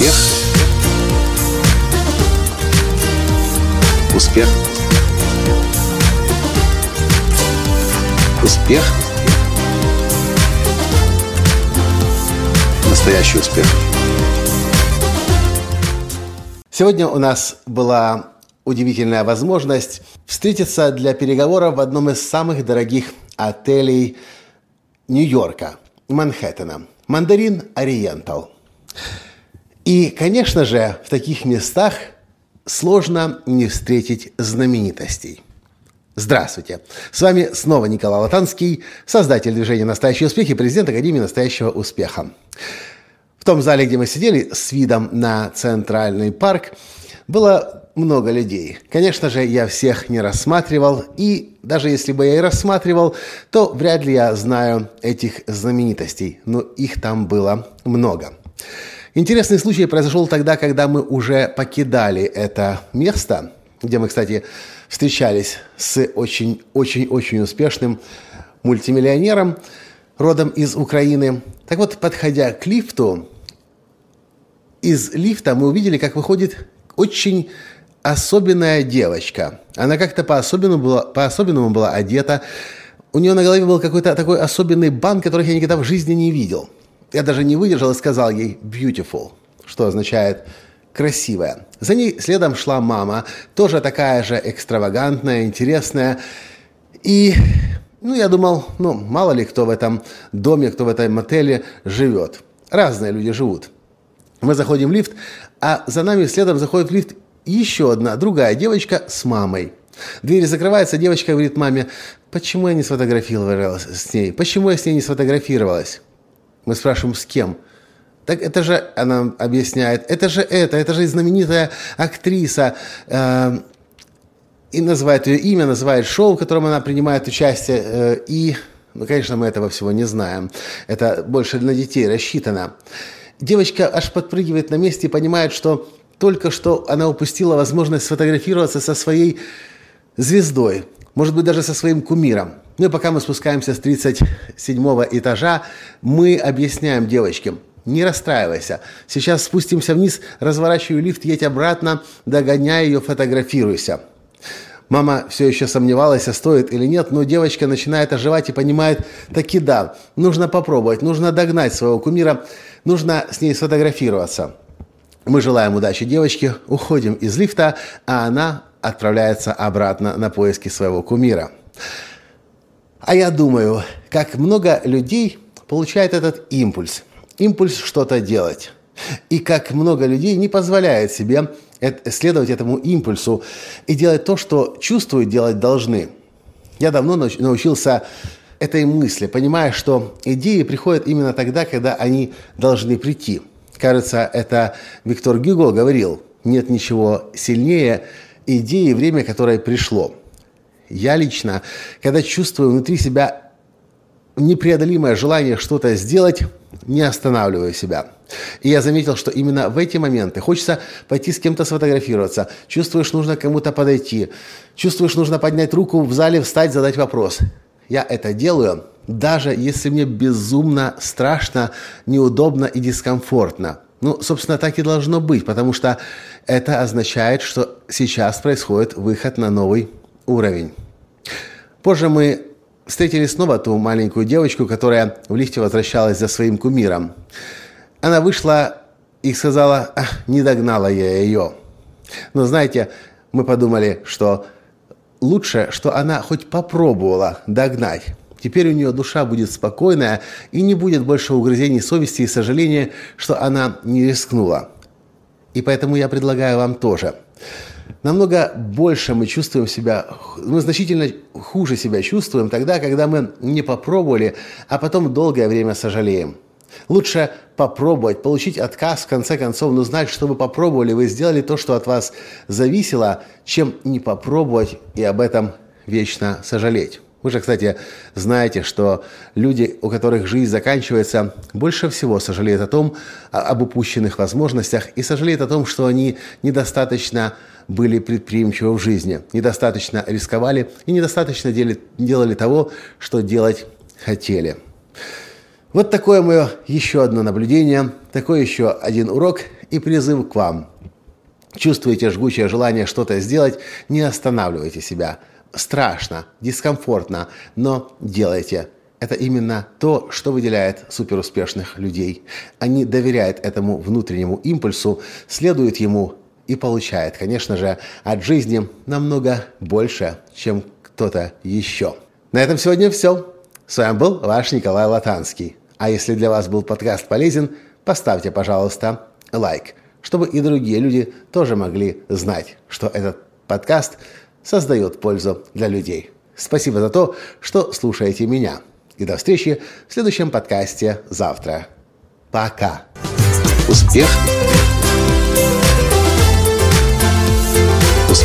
Успех. Успех. Успех. Настоящий успех. Сегодня у нас была удивительная возможность встретиться для переговоров в одном из самых дорогих отелей Нью-Йорка, Манхэттена. Мандарин Ориентал. И, конечно же, в таких местах сложно не встретить знаменитостей. Здравствуйте! С вами снова Николай Латанский, создатель движения «Настоящий успех» и президент Академии «Настоящего успеха». В том зале, где мы сидели с видом на Центральный парк, было много людей. Конечно же, я всех не рассматривал, и даже если бы я и рассматривал, то вряд ли я знаю этих знаменитостей, но их там было много. Интересный случай произошел тогда, когда мы уже покидали это место, где мы, кстати, встречались с очень-очень-очень успешным мультимиллионером, родом из Украины. Так вот, подходя к лифту, из лифта мы увидели, как выходит очень особенная девочка. Она как-то по-особенному была, по-особенному была одета. У нее на голове был какой-то такой особенный бант, который я никогда в жизни не видел. Я даже не выдержал и сказал ей «beautiful», что означает «красивая». За ней следом шла мама, тоже такая же экстравагантная, интересная. И, ну, я думал, ну, мало ли кто в этом доме, кто в этом мотеле живет. Разные люди живут. Мы заходим в лифт, а за нами следом заходит в лифт еще одна, другая девочка с мамой. Дверь закрывается, девочка говорит маме, почему я не сфотографировалась с ней? Почему я с ней не сфотографировалась? Мы спрашиваем, с кем? Так это же, она объясняет, это же это, это же знаменитая актриса. Э, и называет ее имя, называет шоу, в котором она принимает участие. Э, и, ну, конечно, мы этого всего не знаем. Это больше для детей рассчитано. Девочка аж подпрыгивает на месте и понимает, что только что она упустила возможность сфотографироваться со своей звездой, может быть, даже со своим кумиром. Ну и пока мы спускаемся с 37 этажа, мы объясняем девочке, не расстраивайся. Сейчас спустимся вниз, разворачиваю лифт, едь обратно, догоняй ее, фотографируйся. Мама все еще сомневалась, а стоит или нет, но девочка начинает оживать и понимает, таки да, нужно попробовать, нужно догнать своего кумира, нужно с ней сфотографироваться. Мы желаем удачи девочке, уходим из лифта, а она отправляется обратно на поиски своего кумира. А я думаю, как много людей получает этот импульс. Импульс что-то делать. И как много людей не позволяет себе следовать этому импульсу и делать то, что чувствуют делать должны. Я давно научился этой мысли, понимая, что идеи приходят именно тогда, когда они должны прийти – Кажется, это Виктор Гюго говорил, нет ничего сильнее идеи, время которое пришло. Я лично, когда чувствую внутри себя непреодолимое желание что-то сделать, не останавливаю себя. И я заметил, что именно в эти моменты хочется пойти с кем-то сфотографироваться, чувствуешь, нужно кому-то подойти, чувствуешь, нужно поднять руку в зале, встать, задать вопрос. Я это делаю, даже если мне безумно страшно, неудобно и дискомфортно. Ну, собственно, так и должно быть, потому что это означает, что сейчас происходит выход на новый уровень. Позже мы встретили снова ту маленькую девочку, которая в лифте возвращалась за своим кумиром. Она вышла и сказала, не догнала я ее. Но знаете, мы подумали, что лучше, что она хоть попробовала догнать. Теперь у нее душа будет спокойная и не будет больше угрызений совести и сожаления, что она не рискнула. И поэтому я предлагаю вам тоже. Намного больше мы чувствуем себя, мы значительно хуже себя чувствуем тогда, когда мы не попробовали, а потом долгое время сожалеем. Лучше попробовать, получить отказ, в конце концов, но знать, что вы попробовали, вы сделали то, что от вас зависело, чем не попробовать и об этом вечно сожалеть. Вы же, кстати, знаете, что люди, у которых жизнь заканчивается, больше всего сожалеют о том, об упущенных возможностях и сожалеют о том, что они недостаточно были предприимчивы в жизни, недостаточно рисковали и недостаточно дели, делали того, что делать хотели. Вот такое мое еще одно наблюдение, такой еще один урок. и призыв к вам. Чувствуете жгучее желание что-то сделать, не останавливайте себя. Страшно, дискомфортно, но делайте. Это именно то, что выделяет суперуспешных людей. Они доверяют этому внутреннему импульсу, следуют ему и получают, конечно же, от жизни намного больше, чем кто-то еще. На этом сегодня все. С вами был ваш Николай Латанский. А если для вас был подкаст полезен, поставьте, пожалуйста, лайк, чтобы и другие люди тоже могли знать, что этот подкаст создает пользу для людей. Спасибо за то, что слушаете меня. И до встречи в следующем подкасте завтра. Пока. Успех.